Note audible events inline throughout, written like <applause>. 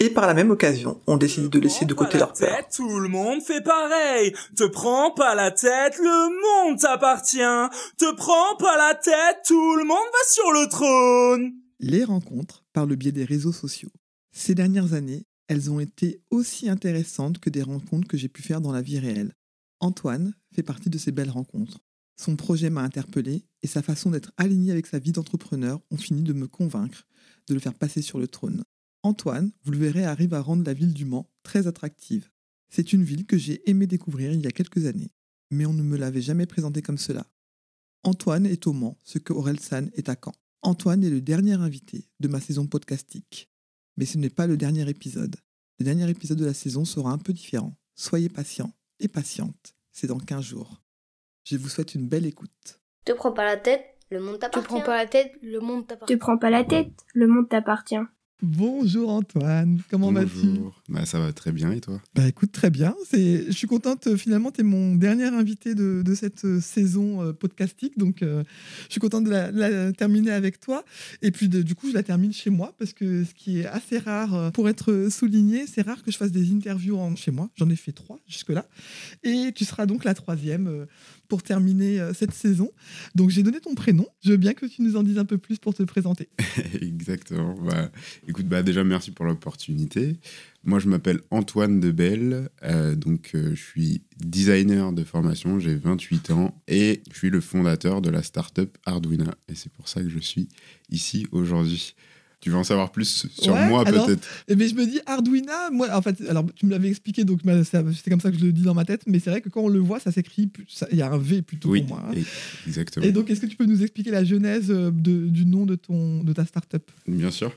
Et par la même occasion, on décide de laisser de côté leur peur. Tête, tout le monde fait pareil. Te prends pas la tête, le monde t'appartient. Te prends pas la tête, tout le monde va sur le trône. Les rencontres par le biais des réseaux sociaux. Ces dernières années, elles ont été aussi intéressantes que des rencontres que j'ai pu faire dans la vie réelle. Antoine fait partie de ces belles rencontres. Son projet m'a interpellé et sa façon d'être aligné avec sa vie d'entrepreneur ont fini de me convaincre de le faire passer sur le trône. Antoine, vous le verrez, arrive à rendre la ville du Mans très attractive. C'est une ville que j'ai aimé découvrir il y a quelques années, mais on ne me l'avait jamais présentée comme cela. Antoine est au Mans, ce que Orelsan est à Caen. Antoine est le dernier invité de ma saison podcastique. Mais ce n'est pas le dernier épisode. Le dernier épisode de la saison sera un peu différent. Soyez patients et patientes. C'est dans 15 jours. Je vous souhaite une belle écoute. Te prends pas la tête, le monde Te t'appartient. prends pas la tête, le monde Te t'appartient. prends pas la tête, le monde t'appartient. Bonjour Antoine, comment vas-tu? Bonjour. Bah, ça va très bien et toi? Bah écoute, très bien. C'est, je suis contente, euh, finalement, tu es mon dernier invité de, de cette euh, saison euh, podcastique, donc euh, je suis contente de la, de la terminer avec toi. Et puis de- du coup, je la termine chez moi, parce que ce qui est assez rare euh, pour être souligné, c'est rare que je fasse des interviews en, chez moi. J'en ai fait trois jusque-là. Et tu seras donc la troisième pour terminer euh, cette saison. Donc j'ai donné ton prénom. Je veux bien que tu nous en dises un peu plus pour te présenter. <laughs> Exactement. Bah, écoute, bah, déjà merci pour l'opportunité. Moi, je m'appelle Antoine Debelle, euh, donc euh, je suis designer de formation, j'ai 28 ans et je suis le fondateur de la startup Arduina. Et c'est pour ça que je suis ici aujourd'hui. Tu veux en savoir plus sur Ouais, moi peut-être? Mais je me dis Arduina, moi en fait, alors tu me l'avais expliqué donc c'est comme ça que je le dis dans ma tête, mais c'est vrai que quand on le voit, ça s'écrit, il y a un V plutôt Oui, pour moi. hein. et- exactement. Et donc est-ce que tu peux nous expliquer la genèse euh, de- du nom de ton de ta startup? Bien sûr.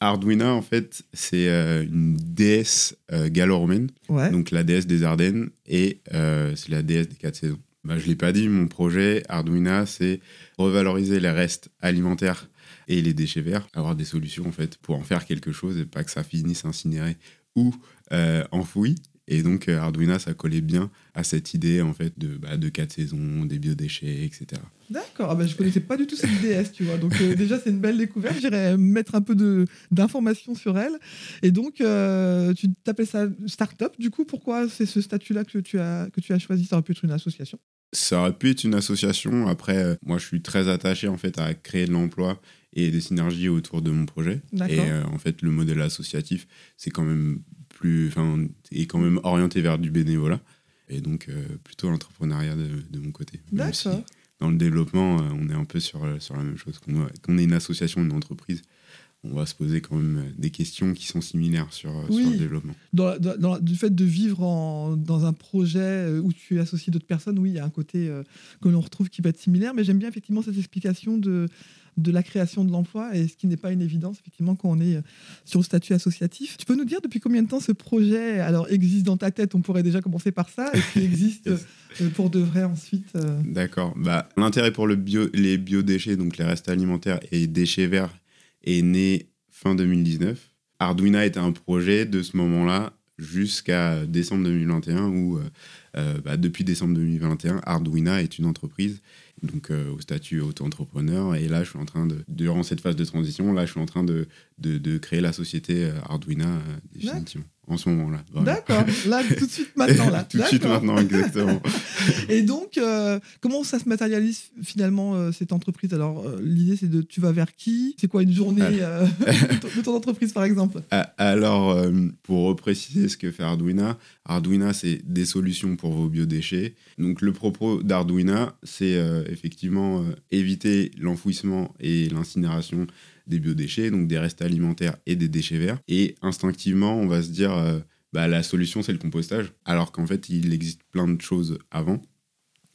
Arduina, en fait, c'est euh, une déesse euh, gallo-romaine. Ouais. donc la déesse des Ardennes, et euh, c'est la déesse des quatre saisons. Bah, je ne l'ai pas dit, mon projet Arduina, c'est revaloriser les restes alimentaires et les déchets verts, avoir des solutions en pour en faire quelque chose et pas que ça finisse incinéré ou euh, enfoui. Et donc euh, Arduina, ça collait bien à cette idée en fait de, bah, de quatre saisons, des biodéchets, etc. D'accord, ah bah, je connaissais pas du tout cette DS, tu vois. Donc euh, déjà c'est une belle découverte. J'irai mettre un peu d'informations sur elle. Et donc tu t'appelles ça startup. Du coup, pourquoi c'est ce statut-là que tu as que tu as choisi? Ça aurait pu être une association. Ça aurait pu être une association. Après, euh, moi, je suis très attaché en fait à créer de l'emploi et des synergies autour de mon projet. Et euh, en fait, le modèle associatif, c'est quand même plus, enfin, est quand même orienté vers du bénévolat. Et donc, euh, plutôt l'entrepreneuriat de, de mon côté. Si D'accord. dans le développement, on est un peu sur, sur la même chose. Qu'on qu'on est une association, une entreprise, on va se poser quand même euh, des questions qui sont similaires sur, euh, Oui. sur le développement. dans, la- dans- dans la- du fait de vivre en- dans un projet euh, où tu associes d'autres personnes, oui, il y a un côté euh, que l'on retrouve qui va être similaire, mais j'aime bien effectivement cette explication de, de la création de l'emploi et ce qui n'est pas une évidence effectivement quand on est sur le statut associatif. Tu peux nous dire depuis combien de temps ce projet alors existe dans ta tête? On pourrait déjà commencer par ça et puis <laughs> existe Yes. pour de vrai ensuite. D'accord. Bah, L'intérêt pour le bio, les biodéchets, donc les restes alimentaires et déchets verts, est né fin 2019. Arduina était un projet de ce moment-là jusqu'à décembre 2021 où, euh, euh, bah, depuis décembre 2021, Arduina est une entreprise donc euh, au statut auto-entrepreneur. Et là, je suis en train de, durant cette phase de transition, là, je suis en train de, de, créer la société Arduina euh, définitivement. En ce moment-là. D'accord, là tout de suite maintenant là. <laughs> Tout de suite maintenant, exactement. <laughs> Et donc, euh, comment ça se matérialise finalement euh, cette entreprise? Alors, euh, l'idée c'est de tu vas vers qui? C'est quoi une journée euh, <laughs> de, ton, entreprise par exemple? Ah, Alors, pour repréciser ce que fait Arduina, Arduina, c'est des solutions pour vos biodéchets. Donc, le propos d'Arduina, c'est effectivement éviter l'enfouissement et l'incinération des biodéchets, donc des restes alimentaires et des déchets verts. Et instinctivement, on va se dire, euh, bah, la solution, c'est le compostage, alors qu'en fait, il existe plein de choses avant.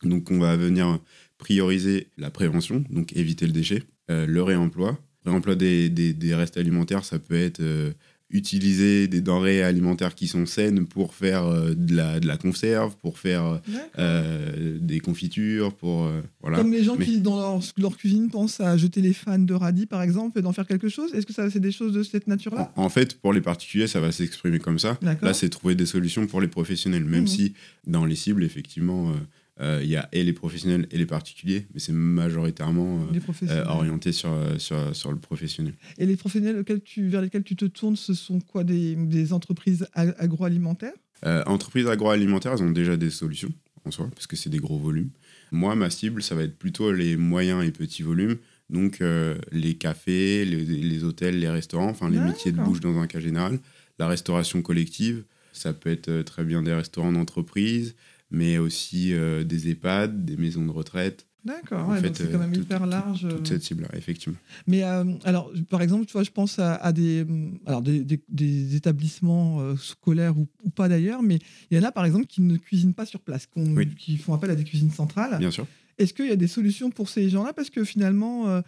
Donc, on va venir prioriser la prévention, donc éviter le déchet, euh, le réemploi. Réemploi des, des- des restes alimentaires, ça peut être euh, utiliser des denrées alimentaires qui sont saines pour faire euh, de, la, de la conserve, pour faire euh, des confitures, pour euh, voilà. Comme les gens Mais- qui, dans leur, leur cuisine, pensent à jeter les fans de radis, par exemple, et d'en faire quelque chose. Est-ce que ça, c'est des choses de cette nature-là? En fait, pour les particuliers, ça va s'exprimer comme ça. Là, c'est trouver des solutions pour les professionnels, même Mhm. si dans les cibles, effectivement, euh, euh, il y a et les professionnels et les particuliers, mais c'est majoritairement euh, euh, orienté sur, euh, sur, sur le professionnel. Et les professionnels tu, vers lesquels tu te tournes, ce sont quoi Des, des entreprises agroalimentaires? Euh, entreprises agroalimentaires, elles ont déjà des solutions en soi, parce que c'est des gros volumes. Moi, ma cible, ça va être plutôt les moyens et petits volumes, donc euh, les cafés, les, les hôtels, les restaurants, enfin les métiers de bouche dans un cas général, la restauration collective, ça peut être euh, très bien des restaurants d'entreprise, mais aussi euh, des EHPAD, des maisons de retraite. D'accord, ouais, donc c'est euh, quand même tout- hyper tout- large. Toute cette cible-là, effectivement. Mais euh, alors, par exemple, tu vois, je pense à, à des, hum, alors des, des- des établissements euh, scolaires ou, ou pas d'ailleurs, mais il y en a par exemple qui ne cuisinent pas sur place, qu'on- Oui. qui font appel à des cuisines centrales. Bien sûr. Est-ce qu'il y a des solutions pour ces gens-là? Parce que finalement, euh,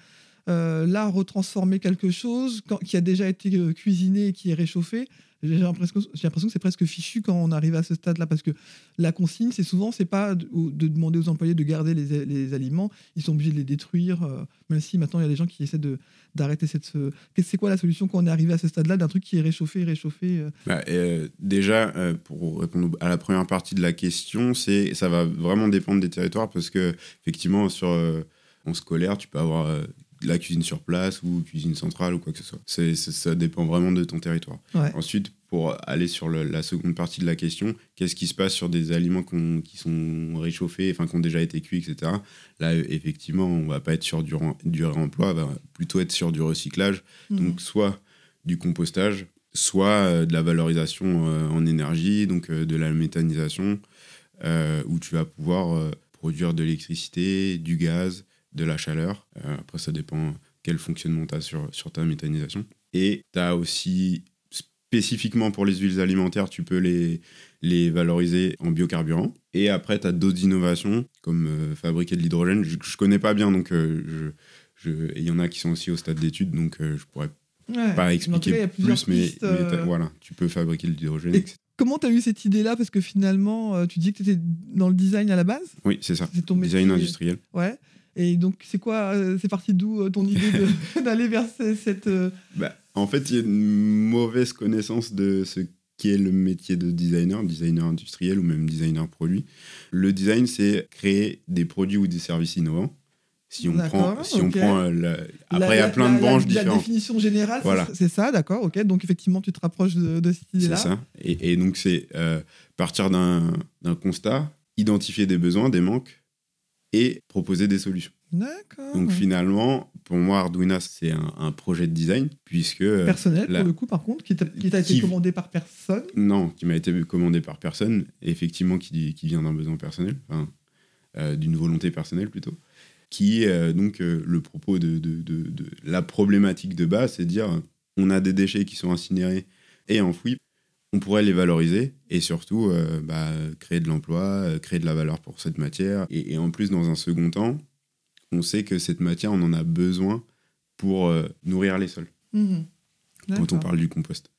euh, là, retransformer quelque chose quand- qui a déjà été euh, cuisiné et qui est réchauffé, j'ai l'impression que c'est presque fichu quand on arrive à ce stade-là. Parce que la consigne, c'est souvent, c'est pas de, demander aux employés de garder les, aliments, ils sont obligés de les détruire, euh, même si maintenant il y a des gens qui essaient d'arrêter cette. C'est quoi la solution quand on est arrivé à ce stade-là d'un truc qui est réchauffé, réchauffé euh, Bah, euh, déjà, pour répondre à la première partie de la question, c'est ça va vraiment dépendre des territoires parce que effectivement, sur en scolaire, tu peux avoir la cuisine sur place ou cuisine centrale ou quoi que ce soit. C'est, ça dépend vraiment de ton territoire. Ouais. Ensuite, pour aller sur le- la seconde partie de la question, qu'est-ce qui se passe sur des aliments qui sont réchauffés, enfin qui ont déjà été cuits, etc. Là, effectivement, on va pas être sur du, du réemploi, on va plutôt être sur du recyclage. Mhm. Donc, soit du compostage, soit euh, de la valorisation euh, en énergie, donc euh, de la méthanisation, euh, où tu vas pouvoir produire de l'électricité, du gaz, de la chaleur. Euh, après, ça dépend quel fonctionnement tu as sur, sur ta méthanisation. Et tu as aussi, spécifiquement pour les huiles alimentaires, tu peux les, les valoriser en biocarburant. Et après, tu as d'autres innovations, comme euh, fabriquer de l'hydrogène. Je ne connais pas bien, donc euh, je, je- et il y en a qui sont aussi au stade d'études, donc euh, je pourrais Ouais. Pas expliquer cas, plus, mais, pistes, mais t'as- voilà, tu peux fabriquer de l'hydrogène. Etc. comment tu as eu cette idée-là? Parce que finalement, tu dis que tu étais dans le design à la base? Oui, c'est ça. C'est ton Design industriel. Ouais. Et donc, c'est quoi euh, C'est parti d'où euh, ton idée <laughs> <laughs> d'aller vers ce- cette. euh, Bah, en fait, il y a une mauvaise connaissance de ce qu'est le métier de designer, designer industriel ou même designer produit. Le design, c'est créer des produits ou des services innovants. Si on prend, si on prend la- après, il y a plein la- de branches la, différentes. La définition générale, c'est- Voilà. c'est ça, d'accord, ok. Donc, effectivement, tu te rapproches de, de cette C'est idée-là. ça. Et, et donc, c'est euh, partir d'un constat, identifier des besoins, des manques et proposer des solutions. D'accord. Donc, finalement, pour moi, Arduino, c'est un, un projet de design, puisque. euh, Personnel, la- pour le coup, par contre, qui t'a été commandé par personne. Non, qui m'a été commandé par personne, effectivement, qui, qui vient d'un besoin personnel, enfin, euh, d'une volonté personnelle plutôt. Qui, euh, donc, euh, le propos de, de- de- de- la problématique de base, c'est de dire on a des déchets qui sont incinérés et enfouis, on pourrait les valoriser et surtout euh, bah, créer de l'emploi, euh, créer de la valeur pour cette matière. Et, et en plus, dans un second temps, on sait que cette matière, on en a besoin pour euh, nourrir les sols Mhm. quand on parle du compost.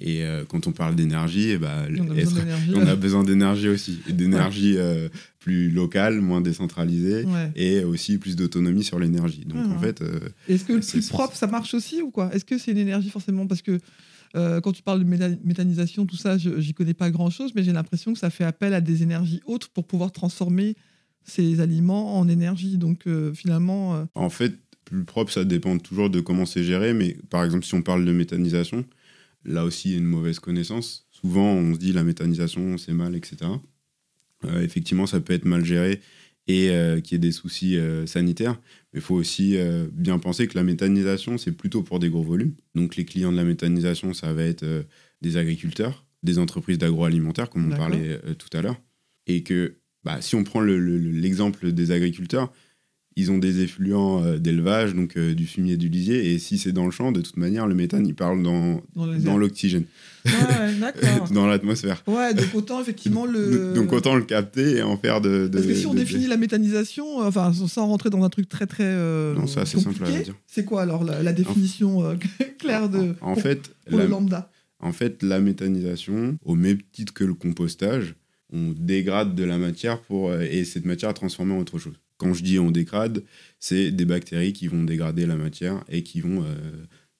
Et euh, quand on parle d'énergie, ben, On a être- besoin d'énergie. on a besoin d'énergie aussi. D'énergie plus locale, moins décentralisée, Ouais. et aussi plus d'autonomie sur l'énergie. Donc Mhm. en fait, Est-ce que le plus propre, ça marche aussi ou quoi? Est-ce que c'est l'énergie forcément? Parce que euh, quand tu parles de méthanisation, tout ça, j'y connais pas grand-chose, mais j'ai l'impression que ça fait appel à des énergies autres pour pouvoir transformer ces aliments en énergie. Donc euh, finalement, euh, en fait, plus propre, ça dépend toujours de comment c'est géré. Mais par exemple, si on parle de méthanisation, là aussi, il y a une mauvaise connaissance. Souvent, on se dit la méthanisation, c'est mal, etc. Effectivement, ça peut être mal géré et euh, qu'il y ait des soucis euh, sanitaires. Mais il faut aussi euh, bien penser que la méthanisation, c'est plutôt pour des gros volumes. Donc les clients de la méthanisation, ça va être euh, des agriculteurs, des entreprises d'agroalimentaire, comme on parlait tout à l'heure. Et que bah, si on prend le- le- le- l'exemple des agriculteurs, ils ont des effluents euh, d'élevage, donc euh, du fumier du lisier, et si c'est dans le champ, de toute manière, le méthane, il parle dans, dans l'oxygène, Ouais, ouais, <laughs> dans l'atmosphère. Ouais, donc autant effectivement le. Donc autant le capter et en faire de... de- Parce que si on de- définit la méthanisation, euh, enfin sans rentrer dans un truc très très euh, Non, c'est assez simple à dire. c'est quoi alors la, la définition <laughs> claire de En pour, fait, pour la, le lambda? En fait, la méthanisation, au même titre que le compostage, on dégrade de la matière pour, et cette matière est transformée en autre chose. Quand je dis on dégrade, c'est des bactéries qui vont dégrader la matière et qui vont, euh,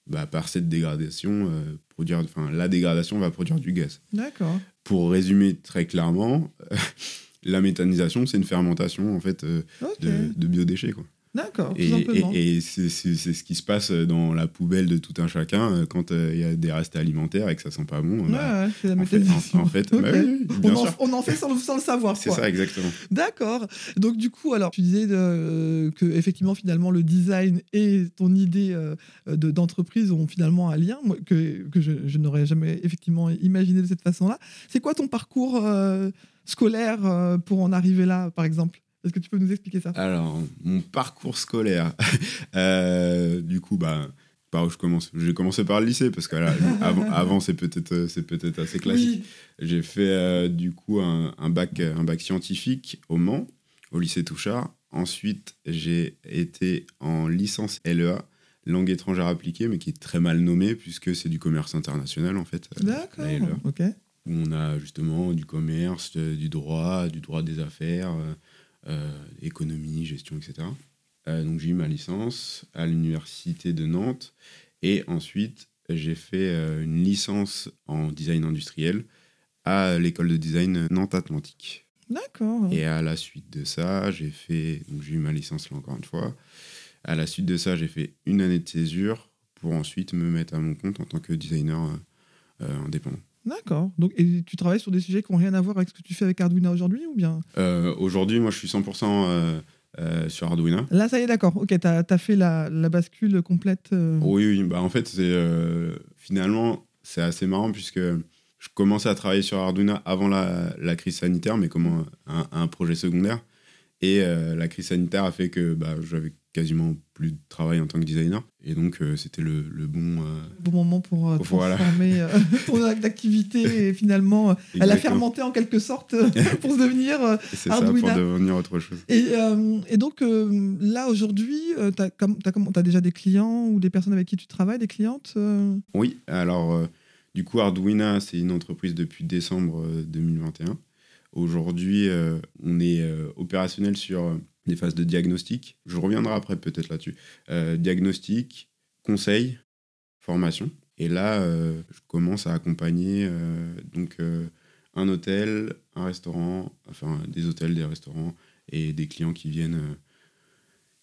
bah, par cette dégradation, euh, produire. Enfin, la dégradation va produire du gaz. D'accord. Pour résumer très clairement, <laughs> la méthanisation, c'est une fermentation en fait euh, de, de biodéchets. Quoi. D'accord, Et, et- et c'est ce qui se passe dans la poubelle de tout un chacun euh, quand euh, il y a des restes alimentaires et que ça sent pas bon. Ouais, bah, ouais, c'est la en fait- méthanisation. en- en fait, <laughs> bah oui, on, en, sûr. on en fait sans, le- sans le savoir. c'est ça exactement. D'accord. Donc du coup, alors tu disais euh, que effectivement finalement le design et ton idée euh, de- d'entreprise ont finalement un lien moi, que, que je, je n'aurais jamais effectivement imaginé de cette façon-là. C'est quoi ton parcours scolaire pour en arriver là, par exemple? Est-ce que tu peux nous expliquer ça? Alors, mon parcours scolaire, <laughs> euh, du coup, bah, par où je commence? J'ai commencé par le lycée parce que là, <laughs> avant, avant, c'est peut-être c'est peut-être assez classique. J'ai fait euh, du coup un, un bac un bac scientifique au Mans, au lycée Touchard. Ensuite, j'ai été en licence LEA, langue étrangère appliquée, mais qui est très mal nommée puisque c'est du commerce international en fait. euh, D'accord. LEA Ok. où on a justement du commerce, euh, du droit, du droit des affaires, euh, euh, économie, gestion, etc. Euh, donc j'ai eu ma licence à l'université de Nantes et ensuite j'ai fait euh, une licence en design industriel à l'école de design Nantes Atlantique. D'accord. Et à la suite de ça, j'ai fait donc j'ai eu ma licence là encore une fois. À la suite de ça, j'ai fait une année de césure pour ensuite me mettre à mon compte en tant que designer euh, euh, indépendant. D'accord. Donc et tu travailles sur des sujets qui n'ont rien à voir avec ce que tu fais avec Arduino aujourd'hui ou bien? Euh, Aujourd'hui, moi, je suis 100% euh, euh, sur Arduino. Là, ça y est, d'accord. Ok, tu as, fait la, la bascule complète. Oui, oui. Bah, en fait, c'est finalement, c'est assez marrant puisque je commençais à travailler sur Arduino avant la, la crise sanitaire, mais comme un projet secondaire. Et euh, la crise sanitaire a fait que bah, j'avais quasiment plus de travail en tant que designer. Et donc, euh, c'était le, le bon. euh, bon moment pour euh, transformer euh, <laughs> ton activité et finalement euh, elle a fermenté en quelque sorte euh, <laughs> pour devenir euh, C'est ça, pour devenir autre chose. et, euh, et donc euh, là aujourd'hui tu as, déjà des clients ou des personnes avec qui tu travailles des clientes euh? Oui, alors euh, du coup, Arduino, c'est une entreprise depuis décembre euh, 2021. Aujourd'hui, euh, on est euh, opérationnel sur euh, des phases de diagnostic. Je reviendrai après peut-être là-dessus. Euh, diagnostic, conseil, formation. Et là, je commence à accompagner donc un hôtel, un restaurant, enfin des hôtels, des restaurants et des clients qui viennent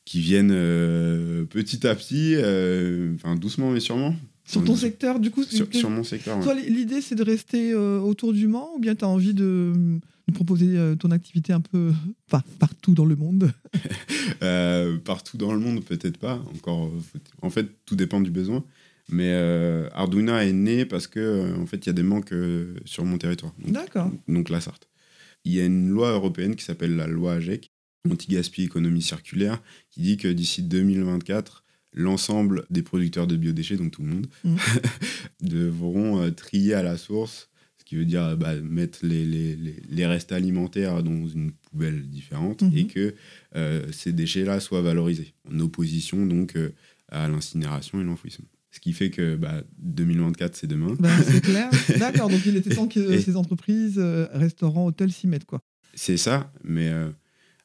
qui viennent euh, petit à petit, euh, enfin doucement mais sûrement. sur ton secteur du coup Sur, mon secteur. ouais. toi l'idée c'est de rester euh, autour du Mans ou bien tu as envie de, proposer euh, ton activité un peu enfin, partout dans le monde <laughs> Euh, partout dans le monde, peut-être pas. Encore, euh, en fait, tout dépend du besoin. Mais euh, Arduino est né parce que euh, en fait, il y a des manques euh, sur mon territoire. D'accord donc la Sarthe. Il y a une loi européenne qui s'appelle la loi AGEC, anti-gaspi économie circulaire, qui dit que d'ici 2024, l'ensemble des producteurs de biodéchets, donc tout le monde, Mhm. <laughs> devront euh, trier à la source, ce qui veut dire bah, mettre les, les- les- les restes alimentaires dans une poubelle différente Mhm. et que euh, ces déchets-là soient valorisés, en opposition donc euh, à l'incinération et l'enfouissement. Ce qui fait que bah, 2024, c'est demain. Ben, c'est <laughs> clair d'accord donc il était temps que Et- ces entreprises euh, restaurants hôtels s'y mettent quoi C'est ça, mais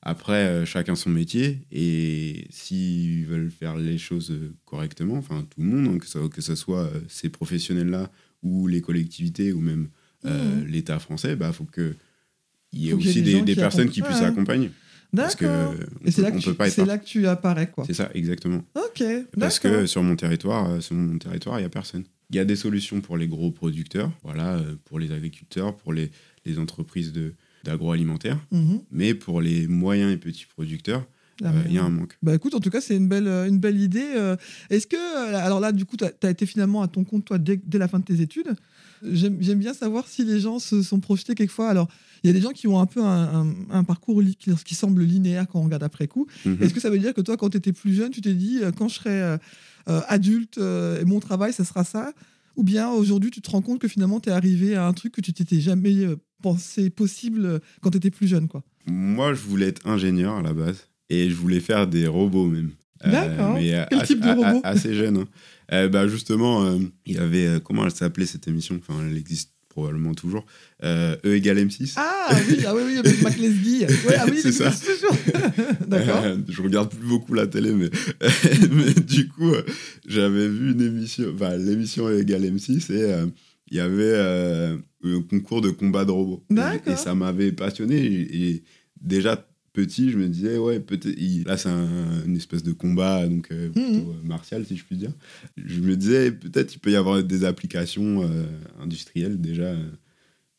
après, chacun son métier. Et s'ils veulent faire les choses correctement, enfin tout le monde, hein, que, ce soit ces professionnels-là ou les collectivités ou même euh, Mhm. l'État français, bah faut il y ait Faut qu'il y ait aussi des des, gens des qui personnes qui puissent Ouais. accompagner. Parce que Et c'est là, que tu- pas être là que tu apparais, quoi. C'est ça, exactement. Ok, Parce que sur mon territoire, euh, sur mon territoire, il y a personne. Il y a des solutions pour les gros producteurs, voilà, euh, pour les agriculteurs, pour les, les entreprises d'agroalimentaire, Mhm. mais pour les moyens et petits producteurs, euh, il y a un manque. Bah écoute, en tout cas, c'est une belle, une belle idée. Est-ce que, alors là, du coup, tu as, été finalement à ton compte, toi, dès, dès la fin de tes études. J'aime bien savoir si les gens se sont projetés quelquefois. Alors, il y a des gens qui ont un peu un, un- un parcours qui, qui semble linéaire quand on regarde après coup. Mhm. Est-ce que ça veut dire que toi, quand tu étais plus jeune, tu t'es dit, euh, quand je serai euh, euh, adulte euh, et mon travail, ça sera ça? Ou bien aujourd'hui, tu te rends compte que finalement, tu es arrivé à un truc que tu t'étais jamais euh, pensé possible quand tu étais plus jeune, quoi? Moi, je voulais être ingénieur à la base et je voulais faire des robots même. D'accord. mais, Quel assez- type de robot? Assez jeune. hein. Euh, bah justement, euh, il y avait euh, comment elle s'appelait cette émission? Enfin, elle existe probablement toujours. Euh, e égale M6. Ah oui, ah oui, oui, avec Mac Lesguy. <laughs> Ouais, ah oui, C'est ça. <laughs> D'accord. Euh, je regarde plus beaucoup la télé, mais, <laughs> mais du coup, euh, j'avais vu une émission, enfin, l'émission E égale M6 et il y avait un concours de combat de robots. Et-. Et, ça m'avait passionné. Et, et déjà petit, je me disais, ouais, peut-être. il- Là, c'est un- une espèce de combat, donc euh, plutôt Mhm. euh, martial, si je puis dire. Je me disais, peut-être il peut y avoir des applications euh, industrielles déjà.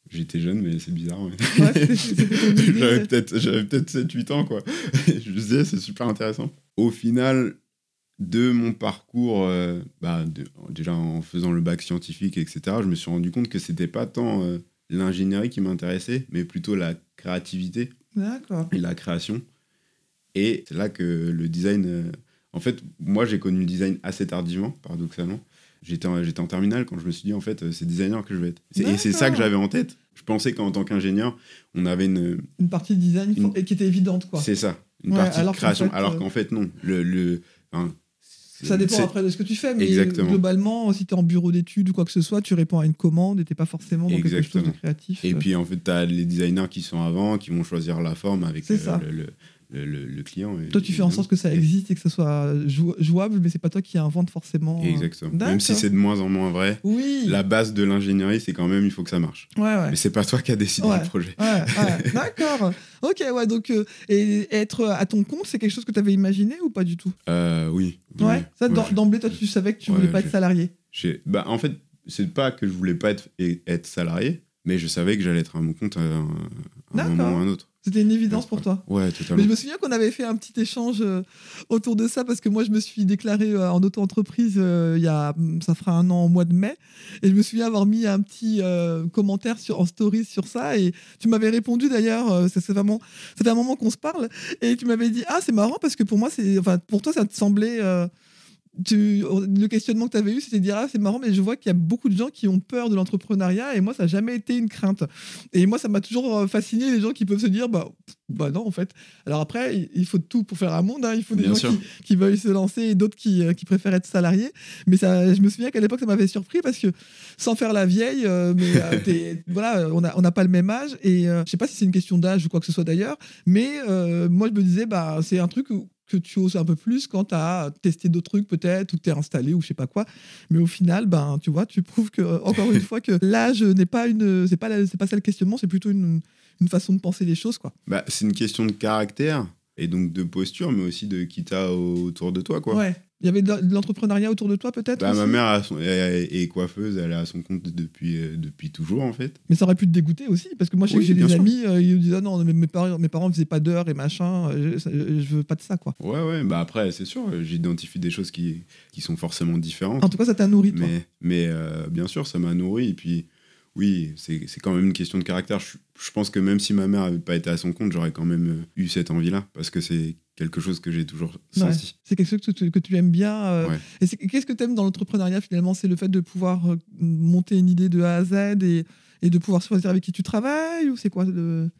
J'étais jeune, mais c'est bizarre. ouais. Ouais. <laughs> J'avais peut-être peut-être 7-8 ans, quoi. <laughs> je me disais, c'est super intéressant. Au final, de mon parcours, bah, de- déjà en faisant le bac scientifique, etc., je me suis rendu compte que c'était pas tant l'ingénierie qui m'intéressait, mais plutôt la créativité D'accord. et la création. Et c'est là que le design. euh, en fait, moi, j'ai connu le design assez tardivement, paradoxalement. J'étais en, j'étais en terminale quand je me suis dit, en fait, euh, c'est designer que je vais être. Et c'est ça que j'avais en tête. Je pensais qu'en tant qu'ingénieur, on avait une, Une partie design Une- qui était évidente, quoi. c'est ça, une Ouais, partie alors de qu'en création. fait, alors euh, qu'en fait, non. Le, le, enfin, Ça dépend après de ce que tu fais, mais Exactement. globalement, si tu es en bureau d'études ou quoi que ce soit, tu réponds à une commande et t'es pas forcément dans quelque chose de créatif. Et puis, en fait, tu as les designers qui sont avant, qui vont choisir la forme avec le, le, le, le- le client. toi, tu fais en sorte que ça existe et que ça soit jou- jouable, mais c'est pas toi qui invente forcément. euh, Exactement. Même si c'est de moins en moins vrai, Oui. la base de l'ingénierie, c'est quand même, il faut que ça marche. Ouais, ouais. Mais c'est pas toi qui as décidé Ouais. le projet. Ouais, ouais, <laughs> d'accord. Ok, ouais, donc, euh, et être à ton compte, c'est quelque chose que tu avais imaginé ou pas du tout? Euh, oui. Ouais, ça, d'emblée, toi, tu savais que tu voulais pas être salarié. Bah, en fait, c'est pas que je voulais pas être, salarié, mais je savais que j'allais être à mon compte à un, à un moment ou à un autre. C'était une évidence pour toi. Ouais, Mais totalement. je me souviens qu'on avait fait un petit échange euh, autour de ça parce que moi je me suis déclaré euh, en auto-entreprise euh, il y a ça fera un an au mois de mai et je me souviens avoir mis un petit commentaire sur en stories sur ça et tu m'avais répondu d'ailleurs c'est vraiment ça fait un moment qu'on se parle et tu m'avais dit ah c'est marrant parce que pour moi c'est enfin pour toi ça te semblait tu- le questionnement que tu avais eu, c'était de dire ah, c'est marrant, mais je vois qu'il y a beaucoup de gens qui ont peur de l'entrepreneuriat et moi, ça n'a jamais été une crainte. Et moi, ça m'a toujours euh, fasciné les gens qui peuvent se dire bah, bah non, en fait. Alors après, il- faut tout pour faire un monde. hein. Il faut des Bien gens qui, qui veulent se lancer et d'autres qui, euh, qui préfèrent être salariés. Mais ça, je me souviens qu'à l'époque, ça m'avait surpris parce que sans faire la vieille, euh, mais euh, <laughs> voilà, on n'a on pas le même âge. Et euh, je sais pas si c'est une question d'âge ou quoi que ce soit d'ailleurs, mais moi, je me disais, bah, c'est un truc où- que tu oses un peu plus quand tu as testé d'autres trucs peut-être ou que tu es installé ou je sais pas quoi. Mais au final ben tu vois tu prouves que encore une <laughs> fois que l'âge n'est pas une c'est pas c'est pas ça le questionnement c'est plutôt une, une façon de penser les choses quoi. Bah, c'est une question de caractère et donc de posture, mais aussi de qui t'as autour de toi, quoi. ouais il y avait de l'entrepreneuriat autour de toi peut-être Bah, ma mère a son- est, est coiffeuse, elle est à son compte depuis, euh, depuis toujours, en fait. mais ça aurait pu te dégoûter aussi parce que moi je sais Oui, que j'ai des sûr. amis euh, ils me disent ah non mes parents mes parents faisaient pas d'heures et machin euh, je, ça- je veux pas de ça quoi Ouais, ouais, bah après, c'est sûr, j'identifie des choses qui, qui sont forcément différentes. en tout cas ça t'a nourri toi Mais, mais euh, bien sûr, ça m'a nourri. Et puis, oui, c'est quand même une question de caractère. Je, je pense que même si ma mère n'avait pas été à son compte, j'aurais quand même eu cette envie-là. Parce que c'est quelque chose que j'ai toujours Ouais. C'est quelque chose que tu, que tu aimes bien. euh, Ouais. Et qu'est-ce que tu aimes dans l'entrepreneuriat finalement? C'est le fait de pouvoir euh, monter une idée de A à Z et, et de pouvoir choisir avec qui tu travailles Ou c'est quoi le...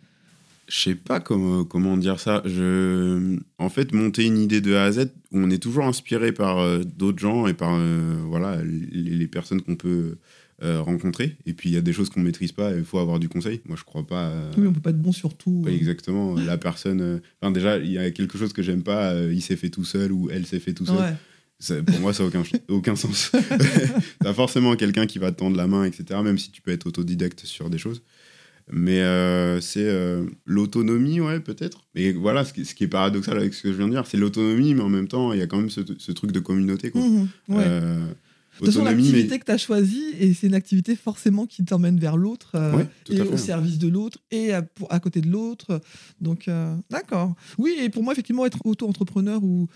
Je sais pas comment, comment dire ça. Je... En fait, monter une idée de A à Z, on est toujours inspiré par euh, d'autres gens et par euh, voilà, les, les personnes qu'on peut euh, rencontrer. Et puis, il y a des choses qu'on maîtrise pas et il faut avoir du conseil. Moi, je crois pas. euh, Oui, on peut pas être bon sur tout. Ouais, euh. exactement. La personne. euh, Enfin, déjà, il y a quelque chose que j'aime pas. il s'est fait tout seul ou elle s'est fait tout seul. Ouais. Ça- pour moi, ça n'a aucun, <laughs> aucun sens. <laughs> T'as forcément quelqu'un qui va te tendre la main, etc. Même si tu peux être autodidacte sur des choses. Mais c'est l'autonomie, ouais, peut-être. Et voilà, ce qui, ce qui est paradoxal avec ce que je viens de dire, c'est l'autonomie, mais en même temps, il y a quand même ce, ce truc de communauté. Quoi. Ouais. De toute façon, l'activité mais que tu as choisie, et c'est une activité forcément qui t'emmène vers l'autre, euh, Ouais, et fait. au service de l'autre, et à, pour- à côté de l'autre. Donc, euh, d'accord. Oui, et pour moi, effectivement, être auto-entrepreneur ou,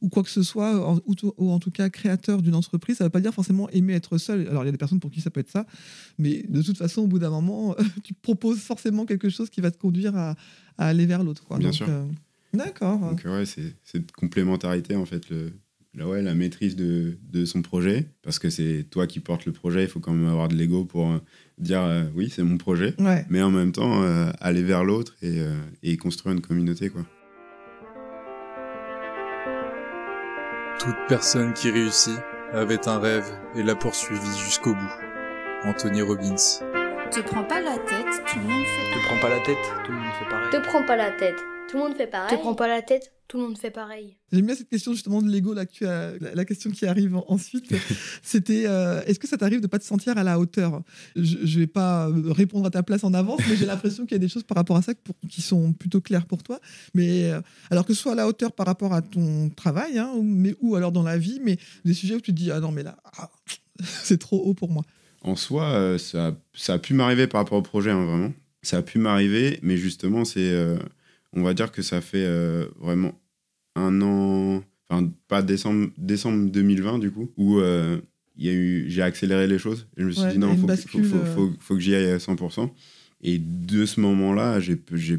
ou quoi que ce soit, en- ou, en tout cas créateur d'une entreprise, ça ne veut pas dire forcément aimer être seul. Alors, il y a des personnes pour qui ça peut être ça, mais de toute façon, au bout d'un moment, <laughs> tu proposes forcément quelque chose qui va te conduire à, à aller vers l'autre. Bien Donc, sûr. euh, d'accord. Donc ouais, c'est cette complémentarité en fait, le, la, ouais, la maîtrise de, de son projet, parce que c'est toi qui portes le projet, il faut quand même avoir de l'ego pour euh, dire euh, oui c'est mon projet, Ouais. mais en même temps euh, aller vers l'autre et, euh, et construire une communauté quoi. Toute personne qui réussit avait un rêve et l'a poursuivi jusqu'au bout. Anthony Robbins. Te prends pas la tête, tout le monde fait. Te prends pas la tête, tout le monde fait pareil. Te prends pas la tête. Tout le monde fait pareil. Te prends pas la tête. Tout le monde fait pareil. J'aime bien cette question justement de l'ego là que tu as, la, la question qui arrive en- ensuite. <laughs> C'était euh, est-ce que ça t'arrive de pas te sentir à la hauteur? Je, je vais pas euh, répondre à ta place en avance, mais j'ai <laughs> l'impression qu'il y a des choses par rapport à ça pour- qui sont plutôt claires pour toi. Mais euh, alors que ce soit à la hauteur par rapport à ton travail, hein, ou- mais ou alors dans la vie, mais des sujets où tu te dis ah non mais là ah, <laughs> c'est trop haut pour moi. En soi, euh, ça, ça a pu m'arriver par rapport au projet, hein, vraiment. Ça a pu m'arriver, mais justement, c'est, euh, on va dire que ça fait euh, vraiment un an, enfin pas décembre, décembre 2020 du coup, où euh, il y a eu, j'ai accéléré les choses. Et je me suis Ouais, dit non, faut, bascule, euh. faut- faut que j'y aille à 100%. Et de ce moment-là, j'ai, j'ai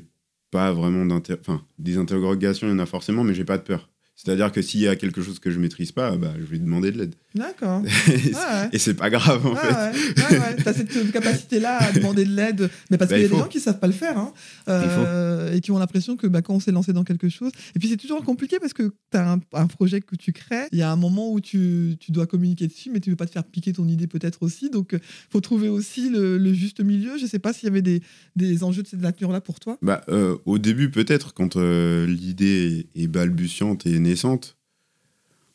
pas vraiment d'inter, enfin des interrogations, il y en a forcément, mais j'ai pas de peur. C'est-à-dire que s'il y a quelque chose que je maîtrise pas, bah, je vais demander de l'aide. D'accord. <laughs> et, Ouais, ouais. c'est pas grave en Ouais, fait. ouais, ouais, ouais. T'as cette capacité-là à demander de l'aide, mais parce Bah, qu'il y a il des gens qui savent pas le faire, hein, euh, et qui ont l'impression que bah, quand on s'est lancé dans quelque chose, et puis c'est toujours compliqué parce que t'as un, un projet que tu crées, il y a un moment où tu, tu dois communiquer dessus, mais tu veux pas te faire piquer ton idée peut-être aussi, donc euh, faut trouver aussi le, le juste milieu. Je sais pas s'il y avait des, des enjeux de cette nature-là pour toi. Bah, euh, au début, peut-être, quand euh, l'idée est balbutiante et naissante.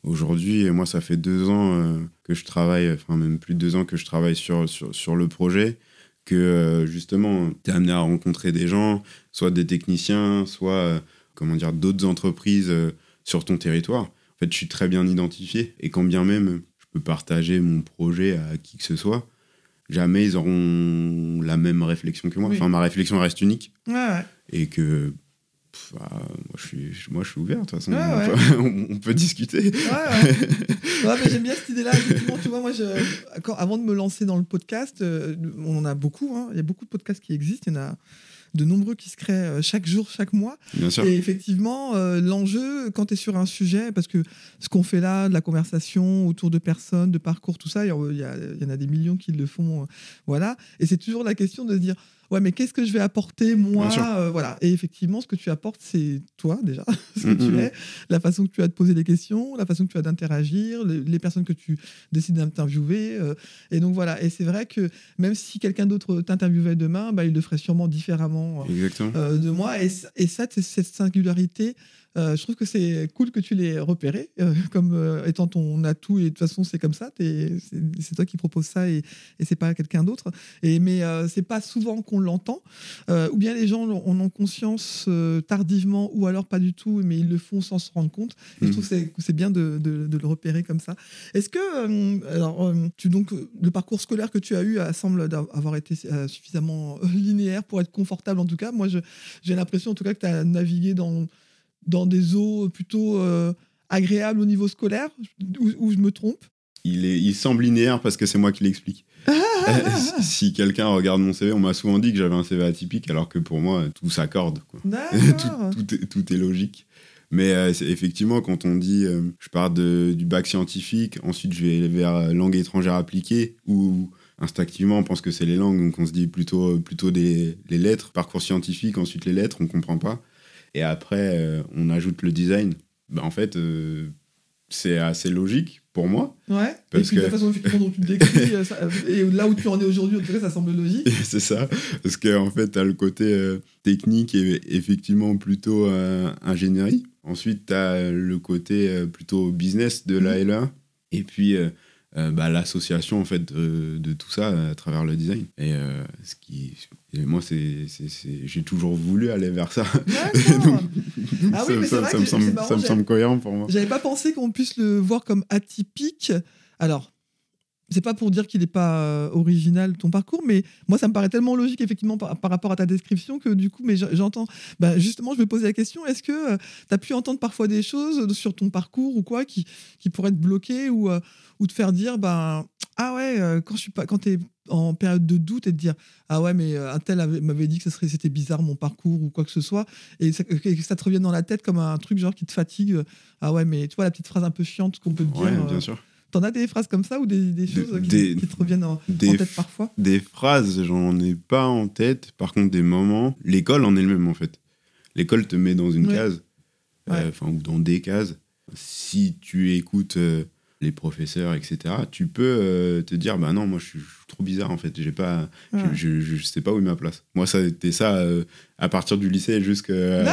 Aujourd'hui, moi, ça fait deux ans euh, que je travaille, enfin, même plus de deux ans que je travaille sur, sur, sur le projet, que euh, justement, tu es amené à rencontrer des gens, soit des techniciens, soit, euh, comment dire, d'autres entreprises sur ton territoire. En fait, je suis très bien identifié, et quand bien même je peux partager mon projet à qui que ce soit, jamais ils auront la même réflexion que moi. Oui. Enfin, ma réflexion reste unique Ouais, ouais. et que pff, ah, moi, je suis, moi je suis ouvert de toute façon. Ouais, on, ouais. Peut, <laughs> on- on peut discuter. Ouais, ouais. <laughs> Ouais, mais j'aime bien cette idée-là. Tu vois, moi, je, quand- avant de me lancer dans le podcast, euh, on en a beaucoup. hein. Il y a beaucoup de podcasts qui existent. Il y en a de nombreux qui se créent euh, chaque jour, chaque mois. Bien sûr. Et effectivement, euh, l'enjeu, quand tu es sur un sujet, parce que ce qu'on fait là, de la conversation autour de personnes, de parcours, tout ça, il y, en a des millions qui le font. euh, voilà. Et c'est toujours la question de se dire. Ouais, mais qu'est-ce que je vais apporter moi euh, Voilà. Et effectivement, ce que tu apportes, c'est toi déjà, <laughs> ce que tu mhm. es, la façon que tu as de poser des questions, la façon que tu as d'interagir, les, les personnes que tu décides d'interviewer. euh, et donc voilà. Et c'est vrai que même si quelqu'un d'autre t'interviewait demain, bah, il le ferait sûrement différemment euh, de moi. Et, et ça, c'est- cette singularité, je trouve que c'est cool que tu l'aies repéré euh, <laughs> comme euh, étant ton atout. Et de toute façon, c'est comme ça. C'est toi qui proposes ça et, et c'est pas quelqu'un d'autre. Et mais euh, c'est pas souvent qu'on l'entend. Euh, ou bien les gens en ont conscience euh, tardivement, ou alors pas du tout, mais ils le font sans se rendre compte. Et je Mhm. trouve que c'est- bien de, de- de le repérer comme ça. Est-ce que euh, alors euh, tu donc euh, le parcours scolaire que tu as eu euh, semble avoir été euh, suffisamment euh, linéaire pour être confortable en tout cas. Moi, j'ai l'impression en tout cas que tu as navigué dans dans des eaux plutôt euh, agréables au niveau scolaire, ou je me trompe? Il, est, il semble linéaire parce que c'est moi qui l'explique. <laughs> Euh, si- quelqu'un regarde mon CV, on m'a souvent dit que j'avais un CV atypique, alors que pour moi, tout s'accorde. <laughs> tout, tout est, tout est logique. Mais euh, effectivement, quand on dit euh, je pars de, du bac scientifique, ensuite je vais vers langue étrangère appliquée, ou instinctivement on pense que c'est les langues, donc on se dit plutôt, plutôt des, les lettres, parcours scientifique, ensuite les lettres, on comprend pas. Et après, euh, on ajoute le design. Bah, en fait, euh, c'est assez logique pour moi. Ouais. et Parce puis de que- la façon dont tu le décris, euh, ça- et là où tu en es aujourd'hui, en tout cas, ça semble logique. <laughs> c'est ça. Parce qu'en fait, tu as le côté euh, technique et effectivement plutôt ingénierie. Ensuite, tu as le côté plutôt business de la LA. Et puis, bah, l'association en fait, de, tout ça à travers le design. Et, euh, ce qui, et moi, c'est, j'ai toujours voulu aller vers ça. <laughs> Ah oui, ça, me semble, marrant, ça me semble cohérent pour moi. J'avais pas pensé qu'on puisse le voir comme atypique. Alors, c'est pas pour dire qu'il n'est pas euh, original ton parcours, mais moi ça me paraît tellement logique effectivement par, par rapport à ta description que du coup, mais j'entends. Ben, justement, je vais poser la question est-ce que tu as pu entendre parfois des choses sur ton parcours ou quoi qui, qui pourraient te bloquer ou, euh, ou te faire dire ben ah ouais euh, quand je suis pas quand t'es en période de doute et de dire ah ouais mais euh, un tel avait- m'avait dit que ça serait c'était bizarre mon parcours ou quoi que ce soit et ça, que ça te revienne dans la tête comme un truc genre qui te fatigue ah ouais mais tu vois la petite phrase un peu chiante qu'on peut te Ouais, dire bien euh, sûr. T'en as des phrases comme ça ou des, des choses qui, des- qui te reviennent en, des en tête parfois Des phrases, j'en ai pas en tête. Par contre, des moments. L'école en elle-même, en fait. L'école te met dans une Ouais. case, euh, Ouais. enfin, ou dans des cases. Si tu écoutes les professeurs, etc., tu peux te dire, bah non, moi je suis trop bizarre en fait, j'ai pas, je, je, sais pas où est ma place. Moi, ça a été ça à partir du lycée jusqu'à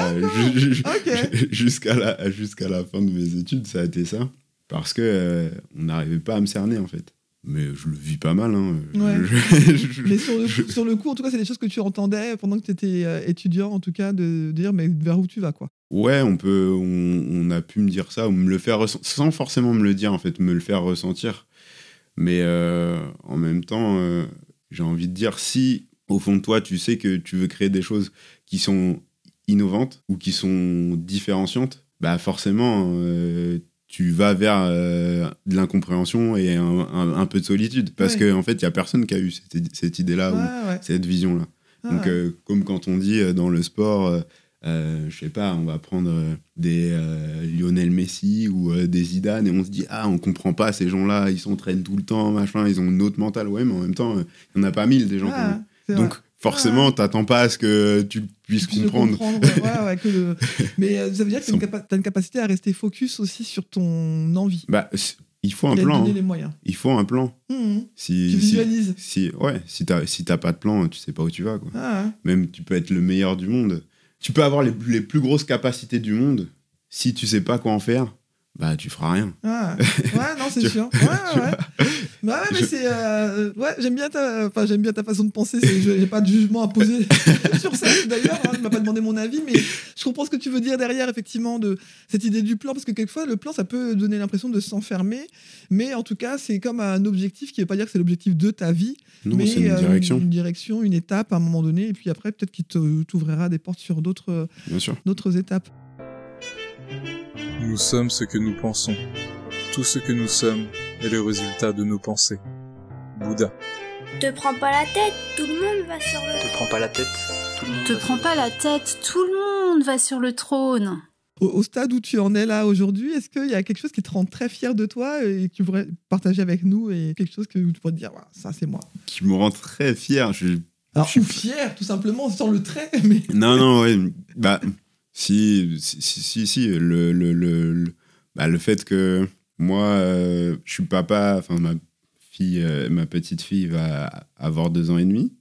jusqu'à la, jusqu'à la fin de mes études, ça a été ça. Parce que on n'arrivait pas à me cerner en fait mais je le vis pas mal. Hein. <laughs> mais sur le, sur le, coup, en tout cas, c'est des choses que tu entendais pendant que tu étais euh, étudiant, en tout cas, de dire mais vers où tu vas, quoi. Ouais, on peut, on, a pu me dire ça ou me le faire sans forcément me le dire, en fait, me le faire ressentir. Mais euh, en même temps, euh, j'ai envie de dire si au fond de toi, tu sais que tu veux créer des choses qui sont innovantes ou qui sont différenciantes, bah forcément, tu vas vers euh, de l'incompréhension et un, peu de solitude. Parce qu'en en fait, il n'y a personne qui a eu cette, idée-là ou cette vision-là. Donc, euh, comme quand on dit euh, dans le sport, je sais pas, on va prendre des Lionel Messi ou des Zidane et on se dit, ah, on comprend pas ces gens-là, ils s'entraînent tout le temps, machin, ils ont une autre mentale. Ouais, mais en même temps, il n'y en a pas mille des gens comme Donc, forcément, tu t'attends pas à ce que tu puisses comprendre. <laughs> Mais euh, ça veut dire que tu as une capacité à rester focus aussi sur ton envie. Bah, il faut un plan. Hein. Les moyens. Il faut un plan. Mmh. Si, tu visualises. Si, ouais, si t'as si pas de plan, tu sais pas où tu vas. Quoi. Ah, Même tu peux être le meilleur du monde. Tu peux avoir les, les plus grosses capacités du monde. Si tu sais pas quoi en faire, bah tu feras rien. Ah, ouais, <laughs> non, c'est sûr. Ouais, ouais. Bah ouais, mais c'est. Euh, ouais, j'aime bien, ta... enfin, j'aime bien ta façon de penser. J'ai pas de jugement à poser <laughs> sur ça, d'ailleurs. Hein, tu m'as pas demandé mon avis, mais je comprends ce que tu veux dire derrière, effectivement, de cette idée du plan. Parce que quelquefois, le plan, ça peut donner l'impression de s'enfermer. Mais en tout cas, c'est comme un objectif qui ne veut pas dire que c'est l'objectif de ta vie. mais c'est une direction. une direction, une étape à un moment donné. Et puis après, peut-être qu'il t'ouvrira des portes sur d'autres étapes. Nous sommes ce que nous pensons. Tout ce que nous sommes est le résultat de nos pensées. Bouddha. Te prends pas la tête, tout le monde va sur le Te prends pas la tête, tout le monde Te prends pas la tête, tout le monde va sur le trône. Au, stade où tu en es là aujourd'hui, est-ce qu'il y a quelque chose qui te rend très fier de toi et que tu voudrais partager avec nous et quelque chose que tu pourrais te dire, ça c'est moi Qui me rend très fier. Je, Alors, je suis fier, tout simplement, sans le trait. <laughs> Mais... Non, non, ouais. Bah, si, si, si, le, le, le, bah, le fait que moi, euh, je suis papa, enfin, ma fille, euh, ma petite fille va avoir deux ans et demi.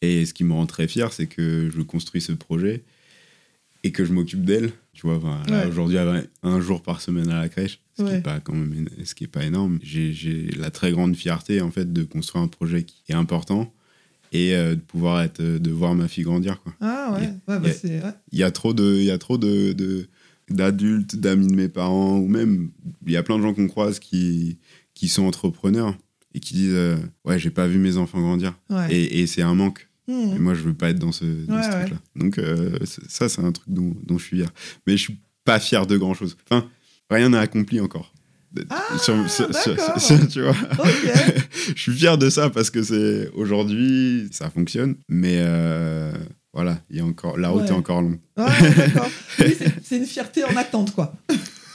Et ce qui me rend très fier, c'est que je construis ce projet et que je m'occupe d'elle. Tu vois, aujourd'hui, elle va un jour par semaine à la crèche, ce qui n'est pas, quand même, ce qui est pas énorme. J'ai la très grande fierté, en fait, de construire un projet qui est important et euh, de pouvoir être de voir ma fille grandir quoi. Ah ouais, bah il y, a trop de il y a trop de d'adultes, d'amis de mes parents ou même il y a plein de gens qu'on croise qui qui sont entrepreneurs et qui disent euh, ouais, j'ai pas vu mes enfants grandir et, et c'est un manque. Mmh. Et moi je veux pas être dans ce, truc là. Donc euh, ça c'est un truc dont, dont je suis fier. Mais je suis pas fier de grand chose. Enfin, rien n'a accompli encore. Ah, tu vois. <laughs> Je suis fier de ça parce que c'est aujourd'hui ça fonctionne mais euh, voilà il y a encore la route est encore longue. <laughs> C'est une fierté en attente quoi.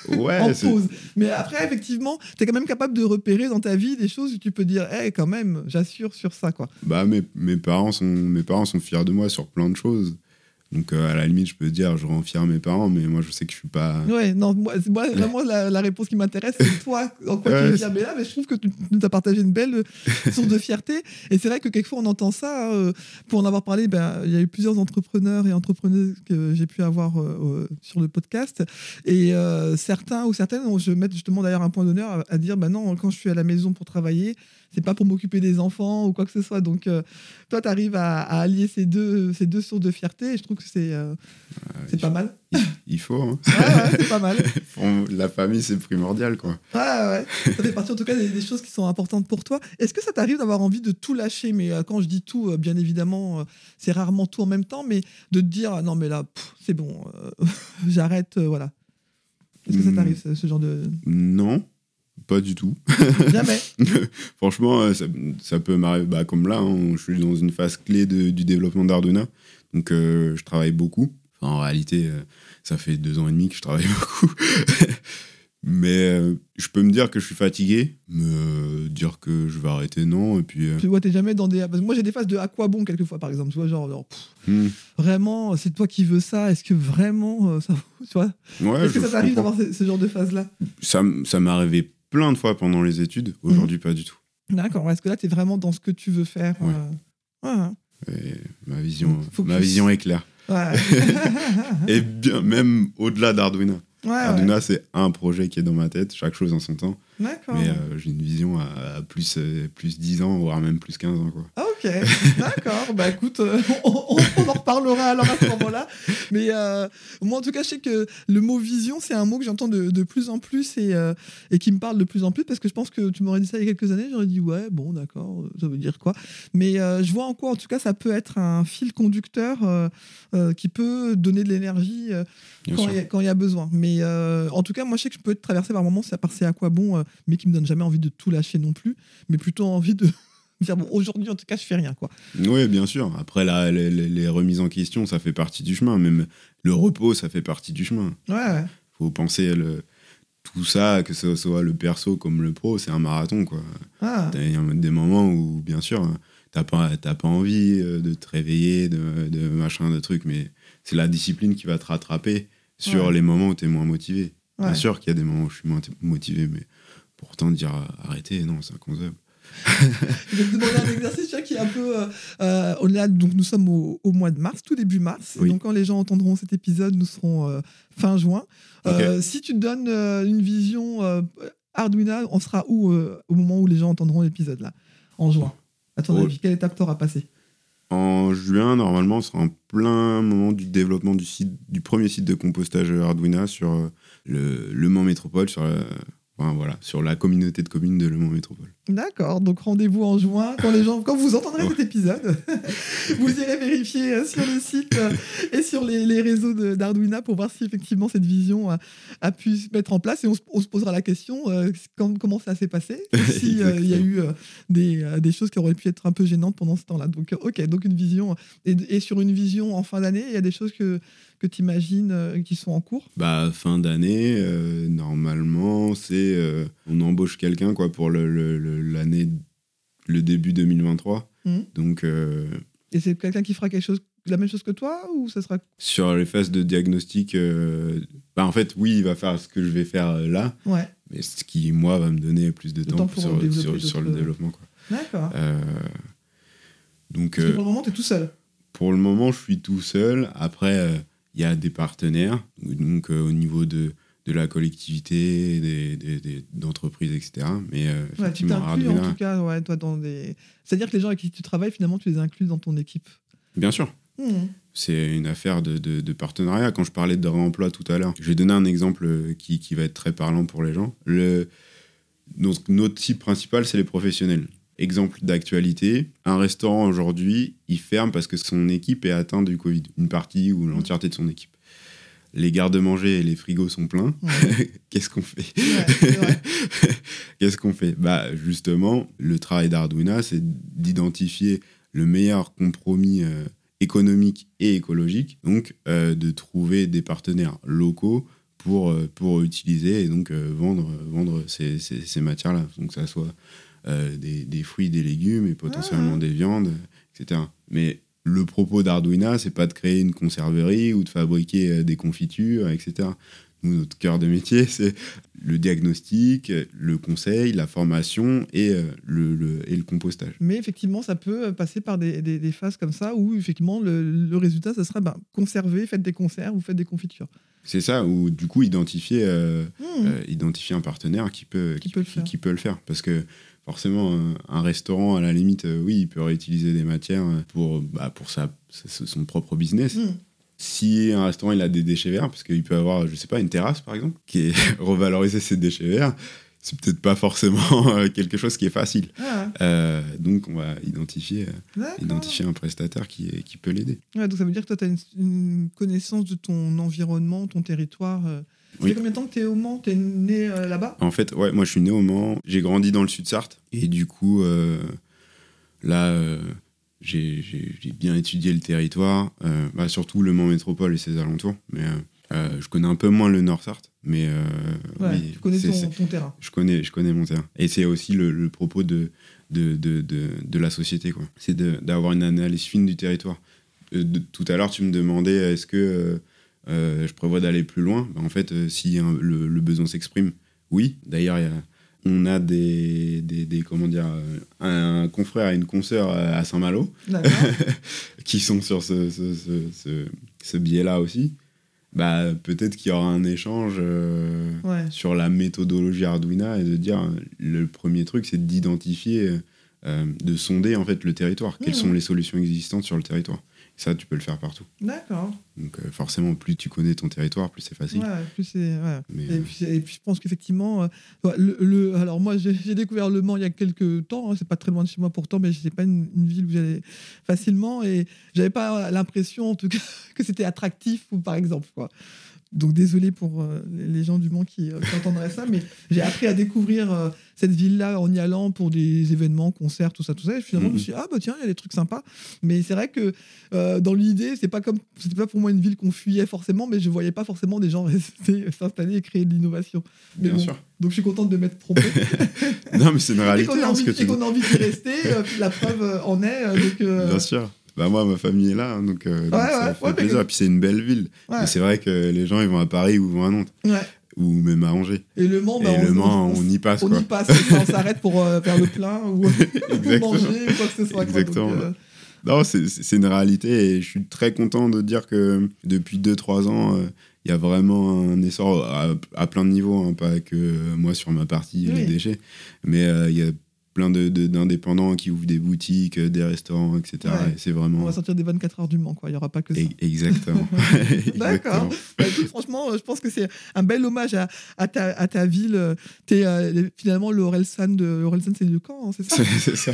Ouais, en pause. Mais après, effectivement, tu es quand même capable de repérer dans ta vie des choses où tu peux dire, hé, quand même, j'assure sur ça, quoi. Bah, mes, mes, parents sont, mes parents sont fiers de moi sur plein de choses. Donc, euh, à la limite, je peux dire, je rends fier mes parents, mais moi, je sais que je suis pas. Ouais, non, moi, <laughs> vraiment, la, réponse qui m'intéresse, c'est toi, en quoi tu es fier. Mais là, mais je trouve que tu nous as partagé une belle source de fierté. Et c'est vrai que quelquefois, on entend ça. Euh, pour en avoir parlé, ben, il y a eu plusieurs entrepreneurs et entrepreneuses que j'ai pu avoir euh, sur le podcast. Et certains ou certaines, je mets justement d'ailleurs un point d'honneur à, à, dire, ben non, quand je suis à la maison pour travailler, c'est pas pour m'occuper des enfants ou quoi que ce soit. Donc, euh, toi, tu arrives à, allier ces deux, ces deux sources de fierté et je trouve que c'est euh, c'est pas mal. Il faut. Hein. Ouais, c'est pas mal. <laughs> la famille, c'est primordial, quoi. Ouais, ouais. Ça fait partie, en tout cas, des, choses qui sont importantes pour toi. Est-ce que ça t'arrive d'avoir envie de tout lâcher? Mais euh, quand je dis tout, bien évidemment, c'est rarement tout en même temps, mais de te dire, non, mais là, c'est bon, <laughs> j'arrête, voilà. Est-ce que ça t'arrive, ce genre de... Non. Pas du tout. <laughs> Jamais. <laughs> Franchement, euh, ça, peut m'arriver bah, comme là. Hein, je suis dans une phase clé du développement d'Arduna. Donc, euh, je travaille beaucoup. en réalité, euh, ça fait deux ans et demi que je travaille <laughs> beaucoup. Mais euh, je peux me dire que je suis fatigué, me dire que je vais arrêter, non. Et puis. Tu vois, t'es jamais dans des. Parce que moi, j'ai des phases de à quoi bon, quelquefois, par exemple. Tu vois, genre, hmm. vraiment, c'est toi qui veux ça. Est-ce que vraiment ça. Tu vois? Ouais, Est-ce que ça t'arrive d'avoir ce, genre de phase-là? Ça, ça m'est arrivé plein de fois pendant les études. Aujourd'hui, pas du tout. D'accord. Est-ce que là, t'es vraiment dans ce que tu veux faire ma vision, ma vision est claire. <laughs> et bien, même au-delà d'Arduino. Arduino, c'est un projet qui est dans ma tête, chaque chose en son temps. Mais euh, j'ai une vision à, plus, euh, plus 10 ans, voire même plus 15 ans. Quoi. Ah, ok, d'accord. bah écoute, euh, on, en reparlera alors à ce moment-là. Mais moi, en tout cas, je sais que le mot vision, c'est un mot que j'entends de, de, plus en plus et, et qui me parle de plus en plus parce que je pense que tu m'aurais dit ça il y a quelques années, j'aurais dit ouais, bon, d'accord, ça veut dire quoi. Mais je vois en quoi, en tout cas, ça peut être un fil conducteur qui peut donner de l'énergie quand il y, a besoin. Mais en tout cas, moi, je sais que je peux être traversé par moments, par c'est à quoi bon mais qui me donne jamais envie de tout lâcher non plus, mais plutôt envie de dire bon, aujourd'hui en tout cas je fais rien quoi. Oui, bien sûr. Après là, les, remises en question, ça fait partie du chemin. Même le repos, ça fait partie du chemin. Ouais. Faut penser le, tout ça, que ce soit le perso comme le pro, c'est un marathon quoi. Ah. Il y a des moments où bien sûr t'as pas pas envie euh, de te réveiller, de, de machin, de trucs, mais c'est la discipline qui va te rattraper sur les moments où tu es moins motivé. Bien sûr qu'il y a des moments où je suis moins motivé, mais Pourtant, dire arrêter, non, c'est inconcevable. <laughs> je vais te demander un exercice qui est un peu euh, euh, au-delà. Donc, nous sommes au, mois de mars, tout début mars. Donc, quand les gens entendront cet épisode, nous serons euh, fin juin. Si tu te donnes une vision Arduino, on sera où au moment où les gens entendront l'épisode là? En juin. À ton avis, quelle étape t'auras passé En juin, normalement, on sera en plein moment du développement du, site, du premier site de compostage Arduino sur le, le Mans Métropole, sur la voilà, sur la communauté de communes de Le Mans Métropole. D'accord, donc rendez-vous en juin quand les gens, quand vous entendrez cet épisode, <laughs> vous irez vérifier euh, sur le site euh, et sur les, réseaux d'Arduino pour voir si effectivement cette vision a, pu se mettre en place. Et on, se posera la question euh, comment ça s'est passé, <laughs> s'il y a eu des, choses qui auraient pu être un peu gênantes pendant ce temps-là. Donc ok, donc une vision et, et sur une vision en fin d'année, il y a des choses que que tu imagines euh, qui sont en cours? Bah, Fin d'année, euh, normalement, c'est euh, on embauche quelqu'un quoi pour l'année, le, le, début 2023. Mmh. Donc. Et c'est quelqu'un qui fera quelque chose, la même chose que toi ou ça sera Sur les phases de diagnostic, bah, en fait, oui, il va faire ce que je vais faire là. Ouais. Mais ce qui, moi, va me donner plus de, temps, sur, sur, le développement. D'accord. donc, pour le moment, tu es tout seul Pour le moment, je suis tout seul. Après, il y a des partenaires, donc euh, au niveau de, de la collectivité, des, d'entreprises, etc. Mais euh, tu t'inclus en tout cas, ouais, toi, dans des... C'est-à-dire que les gens avec qui tu travailles, finalement, tu les inclus dans ton équipe. Bien sûr. Mmh. C'est une affaire de, de, partenariat. Quand je parlais de réemploi tout à l'heure, je vais donner un exemple euh, qui, qui va être très parlant pour les gens. Le, notre type principal, c'est les professionnels. Exemple d'actualité, un restaurant aujourd'hui, il ferme parce que son équipe est atteinte du Covid, une partie ou l'entièreté de son équipe. Les gardes-manger et les frigos sont pleins. <laughs> Qu'est-ce qu'on fait? <laughs> Qu'est-ce qu'on fait? Bah justement, le travail d'Arduino, c'est d'identifier le meilleur compromis euh, économique et écologique, donc euh, de trouver des partenaires locaux pour, euh, pour utiliser et donc vendre, vendre ces, ces, ces matières-là. Donc ça soit des, des, fruits, des légumes et potentiellement ah. des viandes, etc. Mais le propos d'Arduino, c'est pas de créer une conserverie ou de fabriquer euh, des confitures, etc. Nous, notre cœur de métier, c'est le diagnostic, le conseil, la formation et, euh, le, le, et le compostage. Mais effectivement, ça peut passer par des, des, phases comme ça où effectivement le, le résultat, ça sera bah, conserver, faites des conserves ou faites des confitures. C'est ça, ou du coup identifier, mmh. identifier un partenaire qui peut, qui, peut, qui, qui peut le faire. Parce que forcément, un restaurant, à la limite, euh, oui, il peut réutiliser des matières pour, bah, pour sa, son propre business. Hmm. Si un restaurant il a des déchets verts, parce qu'il peut avoir, je sais pas, une terrasse par exemple, qui est <laughs> revaloriser ses déchets verts, c'est peut-être pas forcément <laughs> euh, quelque chose qui est facile. Ah euh, donc on va identifier, identifier un prestataire qui, qui peut l'aider. donc ça veut dire que toi, tu as une, connaissance de ton environnement, ton territoire. Ça fait combien de temps que tu es au Mans? Tu es né euh, là-bas? En fait, ouais, moi je suis né au Mans. J'ai grandi dans le sud Sarthe. Et du coup, euh, là, euh, j'ai bien étudié le territoire, bah, surtout le Mans métropole et ses alentours. Mais je connais un peu moins le Nord-Sarthe, mais oui, tu connais ton, terrain. Je connais, je connais mon terrain. Et c'est aussi le, propos de, de, de, de, la société. C'est d'avoir une analyse fine du territoire. tout à l'heure, tu me demandais est-ce que je prévois d'aller plus loin? Ben, En fait, si le, le, besoin s'exprime, oui. D'ailleurs, il y a on a des, des, comment dire, un, confrère et une consoeur à Saint-Malo. <laughs> Qui sont sur ce, ce, ce, biais-là aussi. Bah, peut-être qu'il y aura un échange euh, sur la méthodologie Arduino et de dire le premier truc, c'est d'identifier, euh, de sonder en fait le territoire. Quelles sont les solutions existantes sur le territoire ça, tu peux le faire partout. D'accord. Donc euh, forcément, plus tu connais ton territoire, plus c'est facile. Ouais, plus c'est. Ouais. et, euh, puis, et, puis, je pense qu'effectivement, euh, le, alors moi j'ai découvert Le Mans il y a quelques temps. Hein, c'est pas très loin de chez moi pourtant, mais c'est pas une, ville où j'allais facilement et j'avais pas l'impression en tout cas <laughs> que c'était attractif ou par exemple quoi. Donc désolé pour euh, les gens du Mans qui, euh, entendraient ça, mais j'ai appris à découvrir euh, cette ville-là en y allant pour des événements, concerts, tout ça, tout ça. Et finalement, je me mhm. suis dit, ah bah tiens, il y a des trucs sympas. Mais c'est vrai que dans l'idée, c'est pas comme, c'était pas pour moi une ville qu'on fuyait forcément, mais je voyais pas forcément des gens <laughs> rester, s'installer et créer de l'innovation. Bien sûr. Donc je suis contente de m'être trompé. <laughs> non, mais c'est une réalité. Et qu'on a, hein, envie, d'y rester, la preuve en est. Bien sûr. Bah moi, ma famille est là, hein, donc, euh, ça fait plaisir. Et puis c'est une belle ville. c'est vrai que les gens, ils vont à Paris ou vont à Nantes. Ou même à Angers. Et le Mans, bah, on, le Mans on, y passe. On y passe, on s'arrête pour euh, faire le <laughs> plein ou, manger ou quoi que ce soit. Exactement. Euh, non, c'est une réalité et je suis très content de dire que depuis 2-3 ans, il y a vraiment un essor à, plein de niveaux, hein, pas que moi sur ma partie, les déchets, mais il y a plein d'indépendants qui ouvrent des boutiques, euh, des restaurants, etc. c'est vraiment. On va sortir des 24 heures du Mans, quoi. Il n'y aura pas que ça. <laughs> <laughs> Exactement. D'accord. Bah, franchement, euh, je pense que c'est un bel hommage à, à, ta, à ta, ville. Es, euh, finalement, le Orelsan, de... Orelsan c'est du camp, hein, c'est ça? <laughs> C'est ça.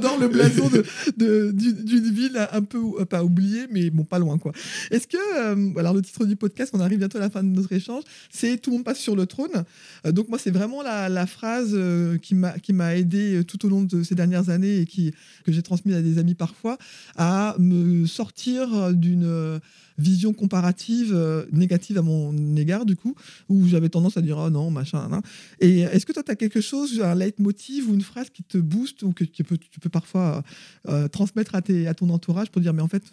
Redore le blason d'une de, ville un peu, pas oubliée, mais bon, pas loin, quoi. Est-ce que, alors le titre du podcast, on arrive bientôt à la fin de notre échange, c'est Tout le monde passe sur le trône. donc, moi, c'est vraiment la, phrase qui m'a aidé euh, tout au long de ces dernières années et qui, que j'ai transmis à des amis parfois, à me sortir d'une euh, vision comparative euh, négative à mon égard, du coup, où j'avais tendance à dire oh non, machin. Et est-ce que toi, tu as quelque chose, un leitmotiv ou une phrase qui te booste ou que tu peux, tu parfois transmettre à, tes, à ton entourage pour dire mais en fait,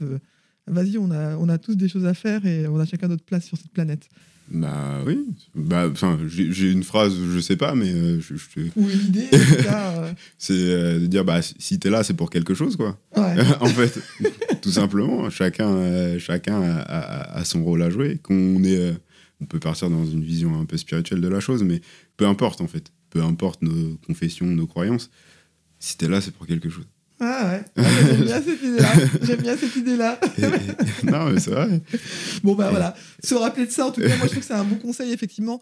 vas-y, on a, on a tous des choses à faire et on a chacun notre place sur cette planète bah oui, bah j'ai une phrase, je sais pas, mais euh, je, ou une idée. euh... <laughs> c'est euh, de dire bah si t'es là, c'est pour quelque chose quoi. Ouais. <laughs> en fait, tout simplement, chacun euh, chacun a, a, son rôle à jouer. Qu'on est, on peut partir dans une vision un peu spirituelle de la chose, mais peu importe en fait, peu importe nos confessions, nos croyances. Si t'es là, c'est pour quelque chose. Ah ouais, ah, j'aime bien cette idée-là. J'aime bien cette idée-là. non, mais c'est vrai. Bon, ben voilà. Se rappeler de ça, en tout cas, moi, je trouve que c'est un bon conseil, effectivement.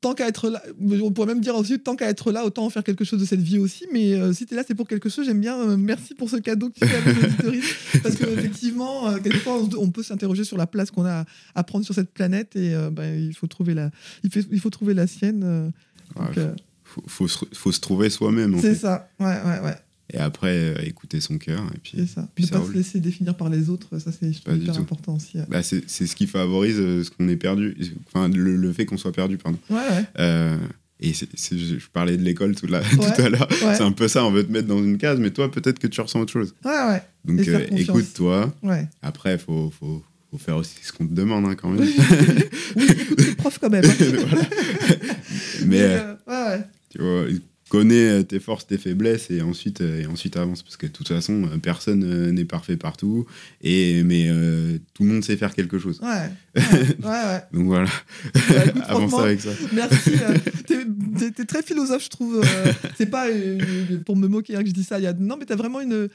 Tant qu'à être là, on pourrait même dire aussi, tant qu'à être là, autant en faire quelque chose de cette vie aussi. Mais euh, si tu es là, c'est pour quelque chose. J'aime bien. Euh, merci pour ce cadeau que tu fais l'auditorie. parce qu'effectivement, euh, quelquefois, on, peut s'interroger sur la place qu'on a à prendre sur cette planète et ben, il, faut trouver la, il, fait, il faut trouver la sienne. Donc, faut, faut, se, faut, se, trouver soi-même. C'est ça, ouais, ouais, ouais. Et après, euh, écouter son cœur. Et puis, c'est ça. ne pas se laisser définir par les autres, ça c'est hyper important aussi. Bah, c'est, ce qui favorise euh, ce qu'on est perdu, enfin le, fait qu'on soit perdu, pardon. Ouais, ouais. Euh, et je parlais de l'école tout, <laughs> tout à l'heure. C'est un peu ça, on veut te mettre dans une case, mais toi, peut-être que tu ressens autre chose. Ouais, ouais. Donc écoute-toi. Ouais. Après, il faut, faut, faut, faire aussi ce qu'on te demande hein, quand même. oui, <laughs> écoute tes profs quand même. Hein. <laughs> mais, ouais, ouais. Tu vois, connais euh, tes forces, tes faiblesses et ensuite, euh, et ensuite avance. Parce que de toute façon, euh, personne n'est parfait partout. Et, mais tout le monde sait faire quelque chose. Ouais. <laughs> Ouais, ouais, Donc voilà. Bah, <laughs> avance avec ça. Merci. <laughs> t'es, très philosophe, je trouve. c'est pas pour me moquer hein, que je dis ça. Y a... Non, mais t'as vraiment une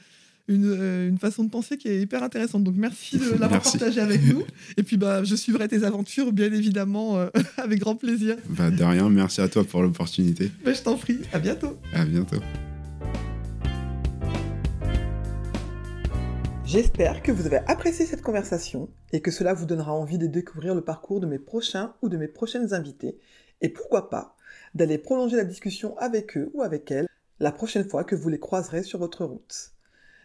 euh, une, façon de penser qui est hyper intéressante. Donc merci de l'avoir partagé avec nous. <laughs> Et puis bah, je suivrai tes aventures, bien évidemment, euh, <laughs> avec grand plaisir. Bah, de rien, merci à toi pour l'opportunité. Bah, je t'en prie, à bientôt. À bientôt. J'espère que vous avez apprécié cette conversation et que cela vous donnera envie de découvrir le parcours de mes prochains ou de mes prochaines invités et pourquoi pas d'aller prolonger la discussion avec eux ou avec elles la prochaine fois que vous les croiserez sur votre route.